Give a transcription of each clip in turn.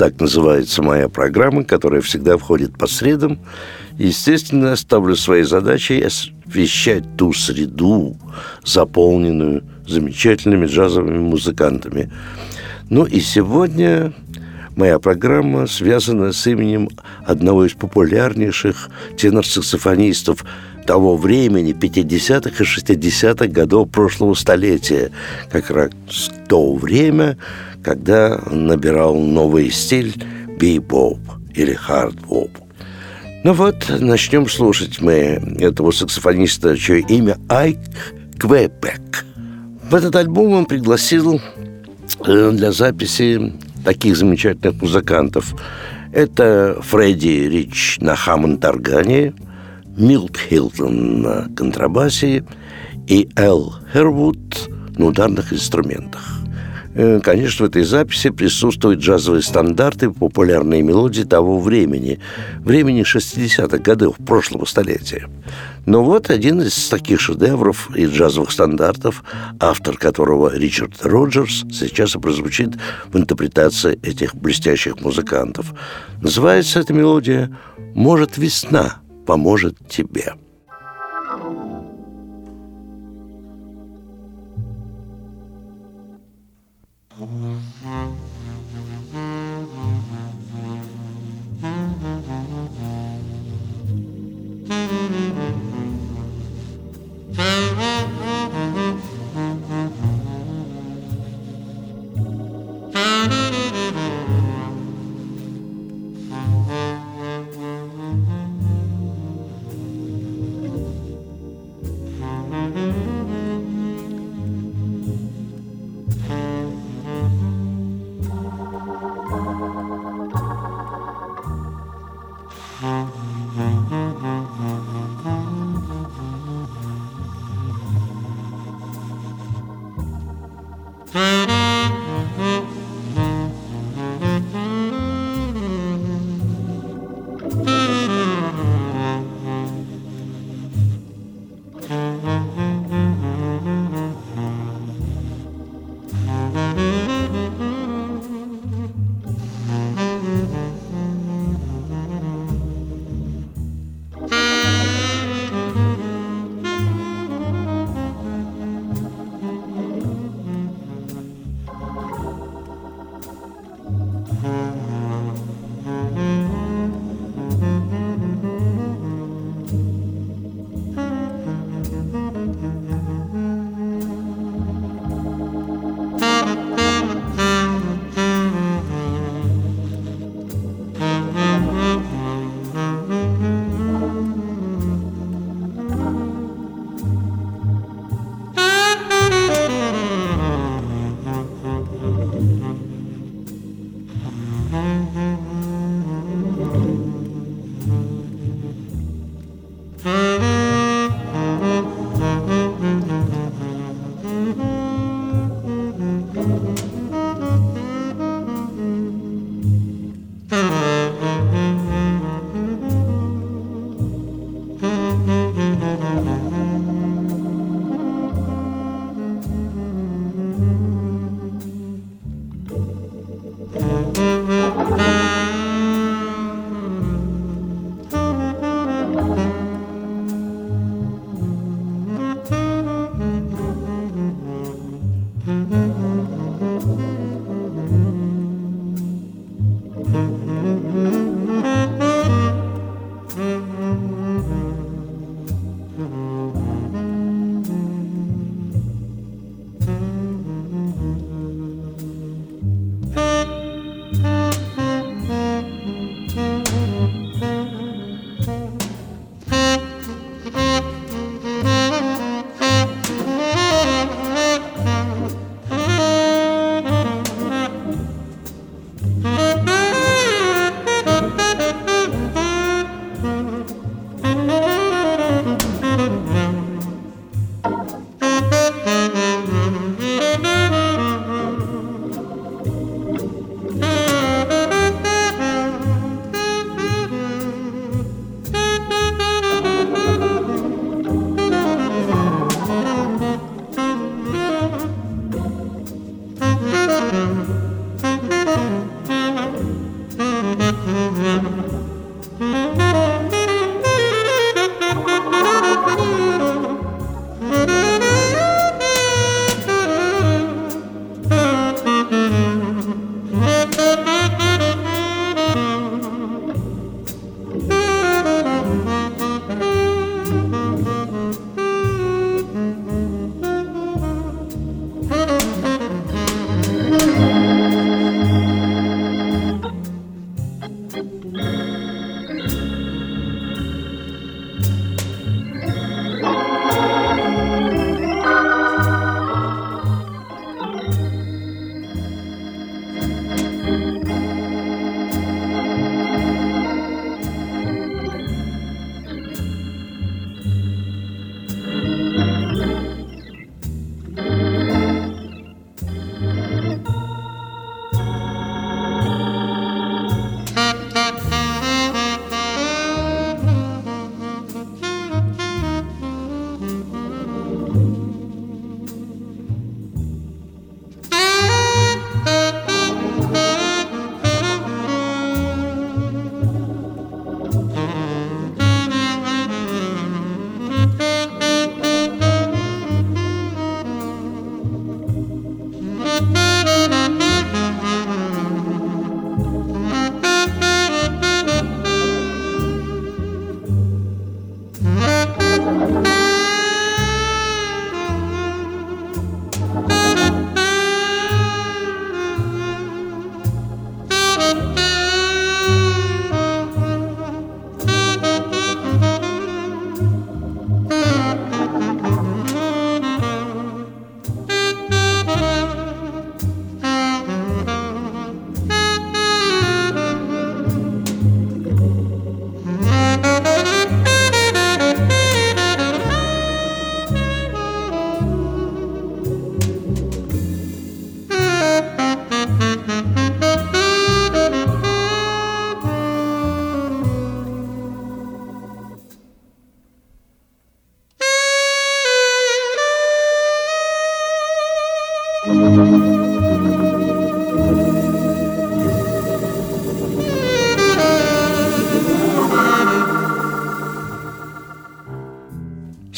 Так называется моя программа, которая всегда входит по средам. Естественно, ставлю своей задачей освещать ту среду, заполненную замечательными джазовыми музыкантами. Ну и сегодня моя программа связана с именем одного из популярнейших тенор-саксофонистов того времени, 50-х и 60-х годов прошлого столетия, как раз то время, когда набирал новый стиль бибоп или хардбоп. Ну вот, начнем слушать мы этого саксофониста, чье имя Айк Квебек. В этот альбом он пригласил э, для записи таких замечательных музыкантов. Это Фредди Роуч на хаммонд-органе, Милт Хинтон на контрабасе и Эл Хэрвуд на ударных инструментах. Э, конечно, в этой записи присутствуют джазовые стандарты, популярные мелодии того времени, времени 60-х годов прошлого столетия. Но вот один из таких шедевров и джазовых стандартов, автор которого Ричард Роджерс, сейчас и прозвучит в интерпретации этих блестящих музыкантов. Называется эта мелодия «Может, весна поможет тебе».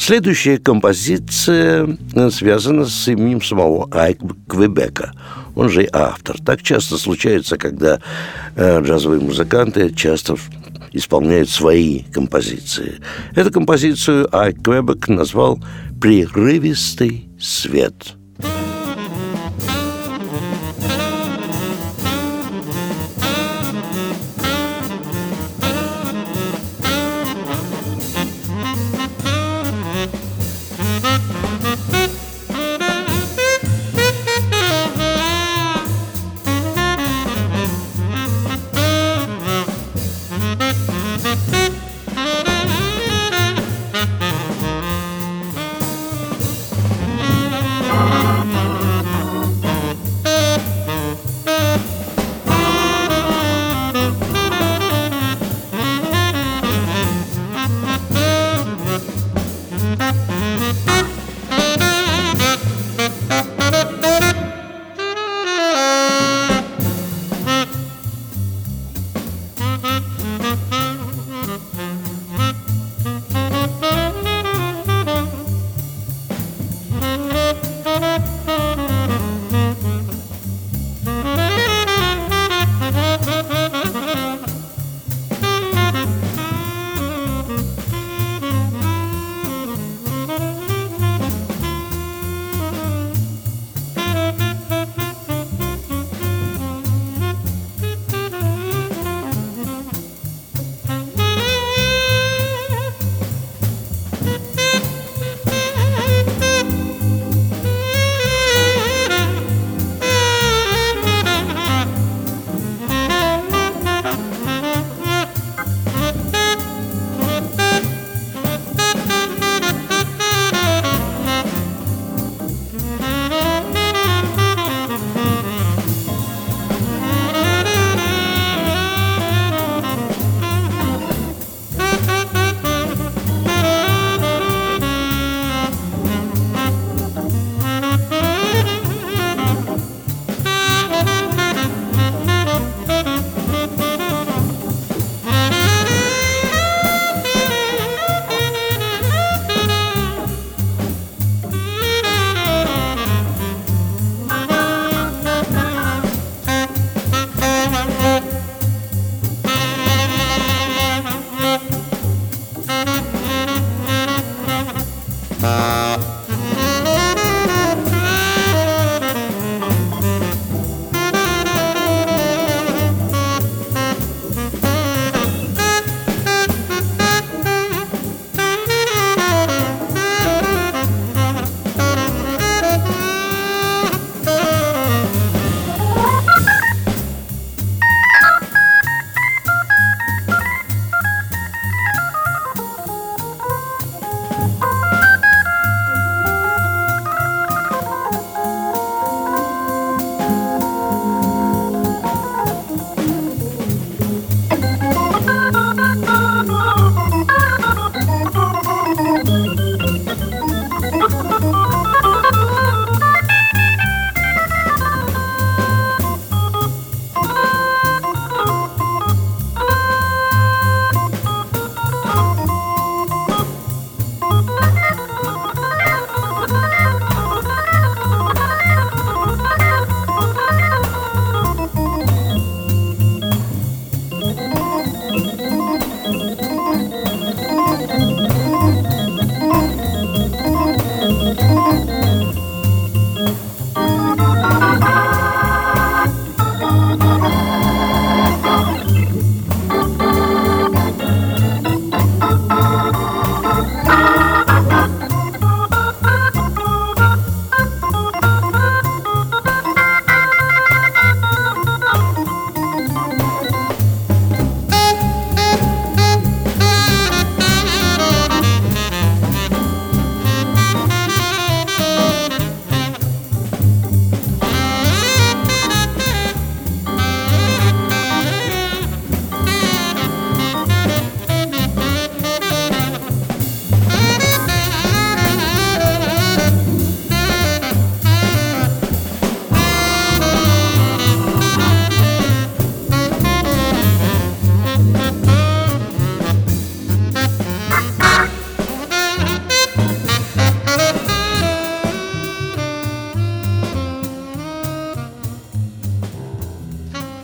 Следующая композиция э, связана с именем самого Айк Квебека. Он же и автор. Так часто случается, когда э, джазовые музыканты часто исполняют свои композиции. Эту композицию Айк Квебек назвал «Прерывистый свет».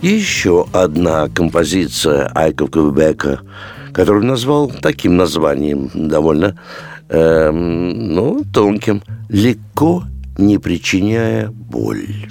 Еще одна композиция Айка Квебека, которую назвал таким названием, довольно эм, ну, тонким, легко не причиняя боль.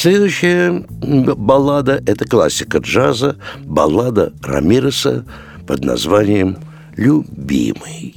Следующая баллада – это классика джаза, баллада Рамиреса под названием «Любимый».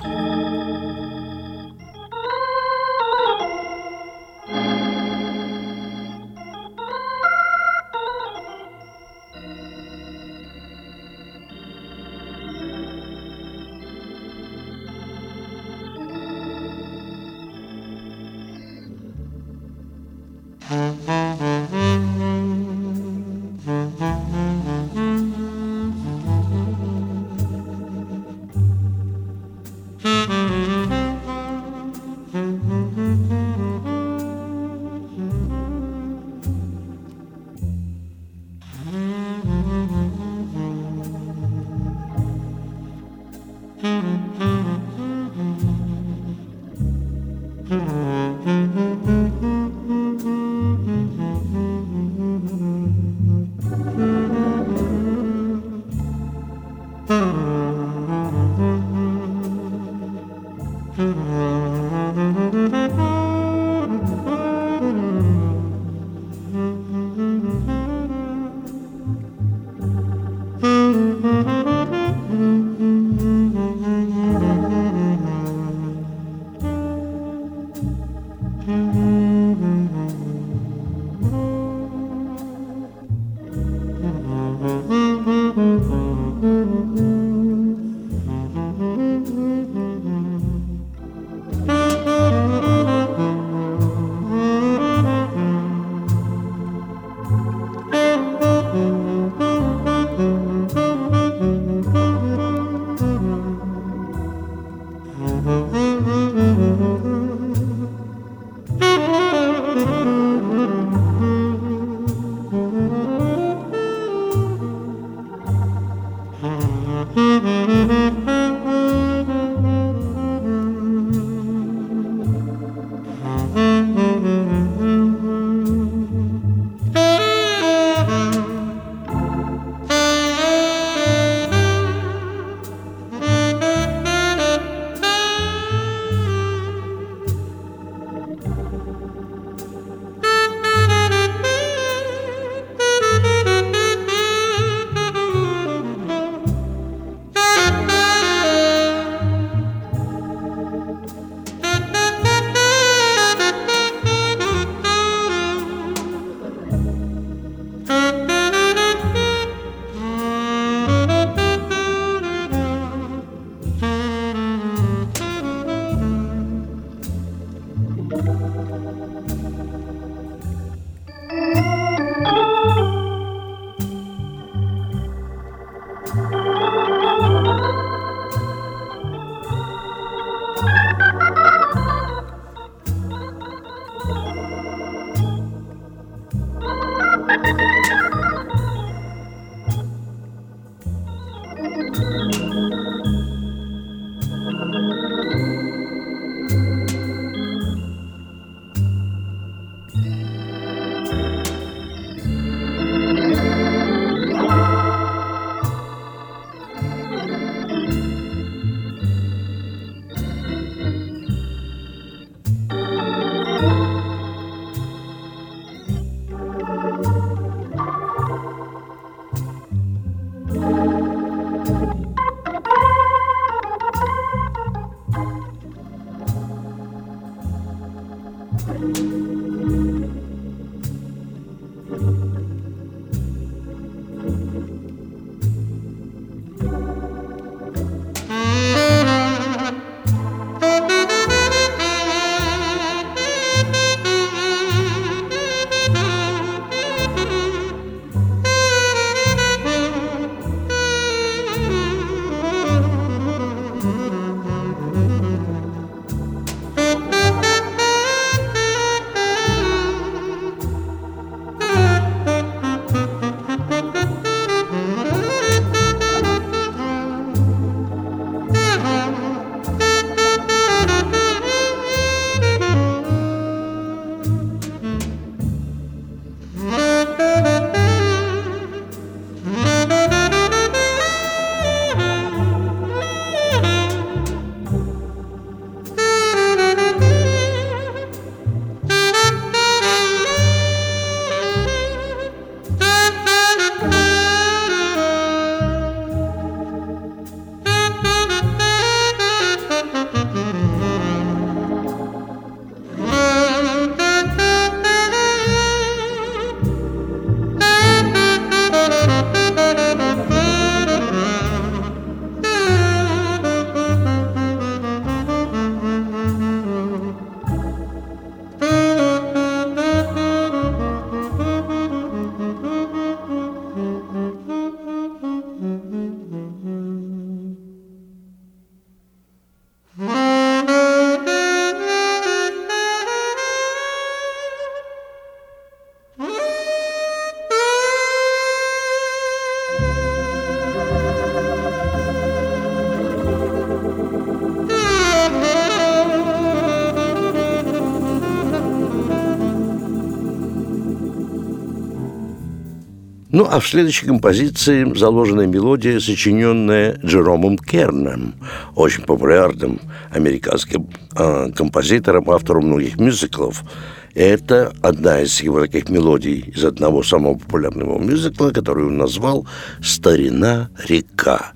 Ну, а в следующей композиции заложена мелодия, сочиненная Джеромом Керном, очень популярным американским э, композитором, автором многих мюзиклов. Это одна из его таких мелодий из одного самого популярного мюзикла, который он назвал «Старина река».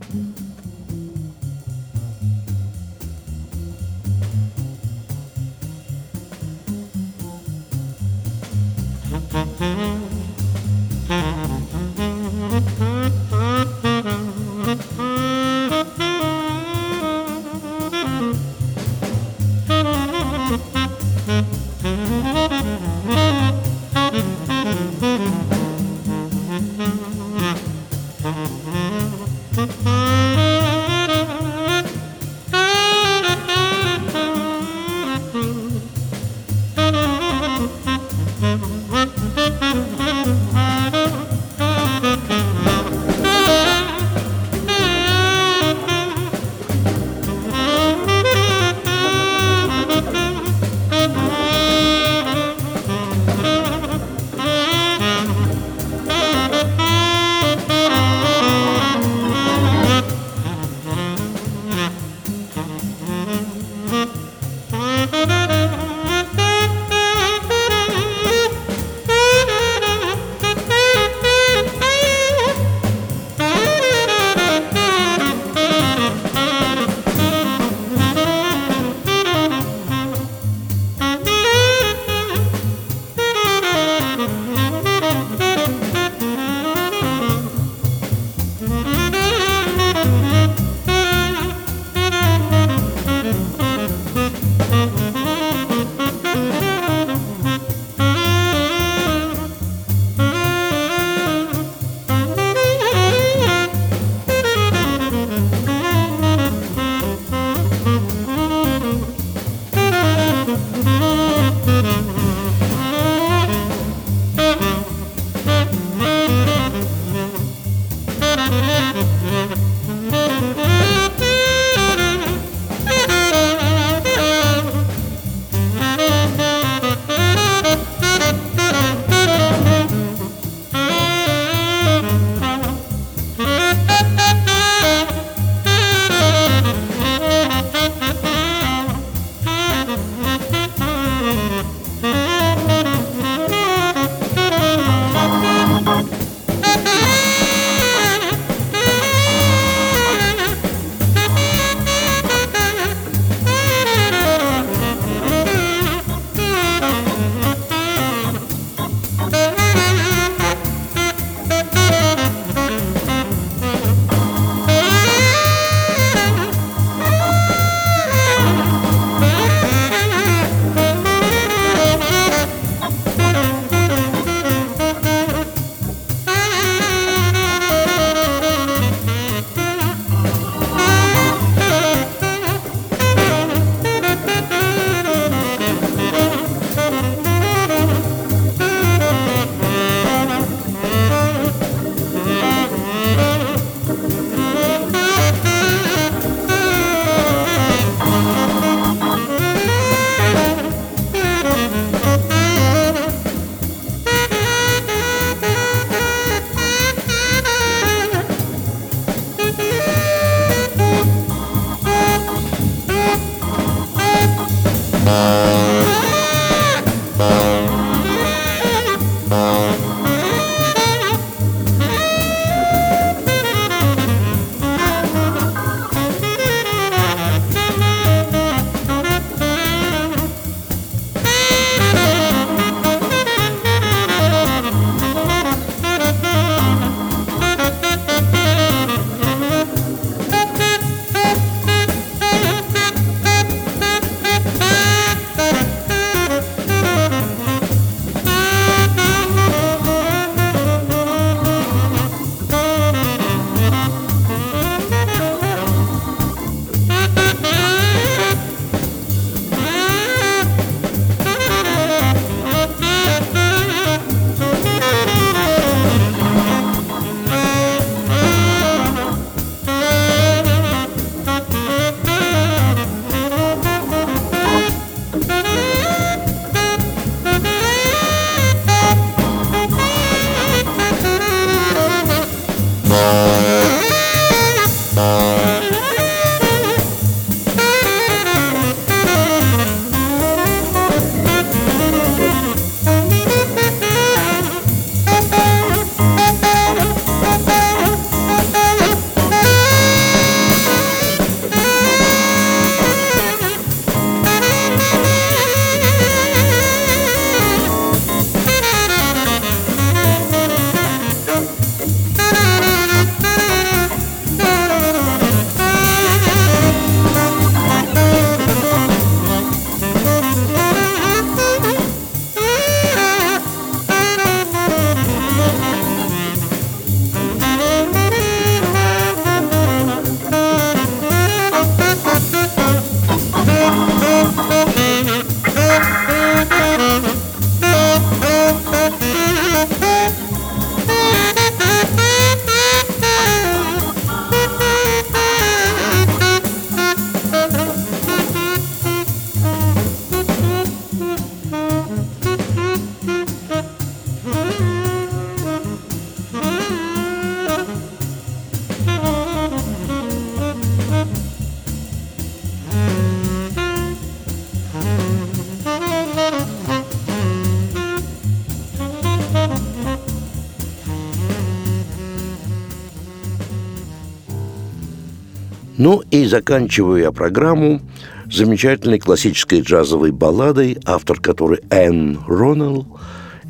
Ну и заканчиваю я программу замечательной классической джазовой балладой, автор которой Энн Роннелл,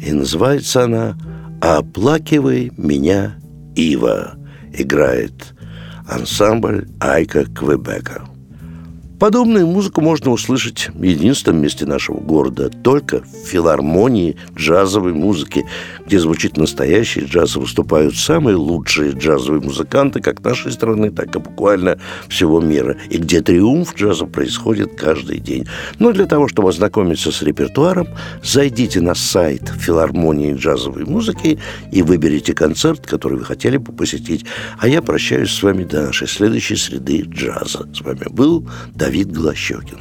и называется она «Оплакивай меня, Ива» играет ансамбль Айка Квебека. Подобную музыку можно услышать в единственном месте нашего города, только в филармонии джазовой музыки, где звучит настоящий джаз, выступают самые лучшие джазовые музыканты как нашей страны, так и буквально всего мира, и где триумф джаза происходит каждый день. Но для того, чтобы ознакомиться с репертуаром, зайдите на сайт филармонии джазовой музыки и выберите концерт, который вы хотели бы посетить. А я прощаюсь с вами до нашей следующей среды джаза. С вами был Давид Глощекин.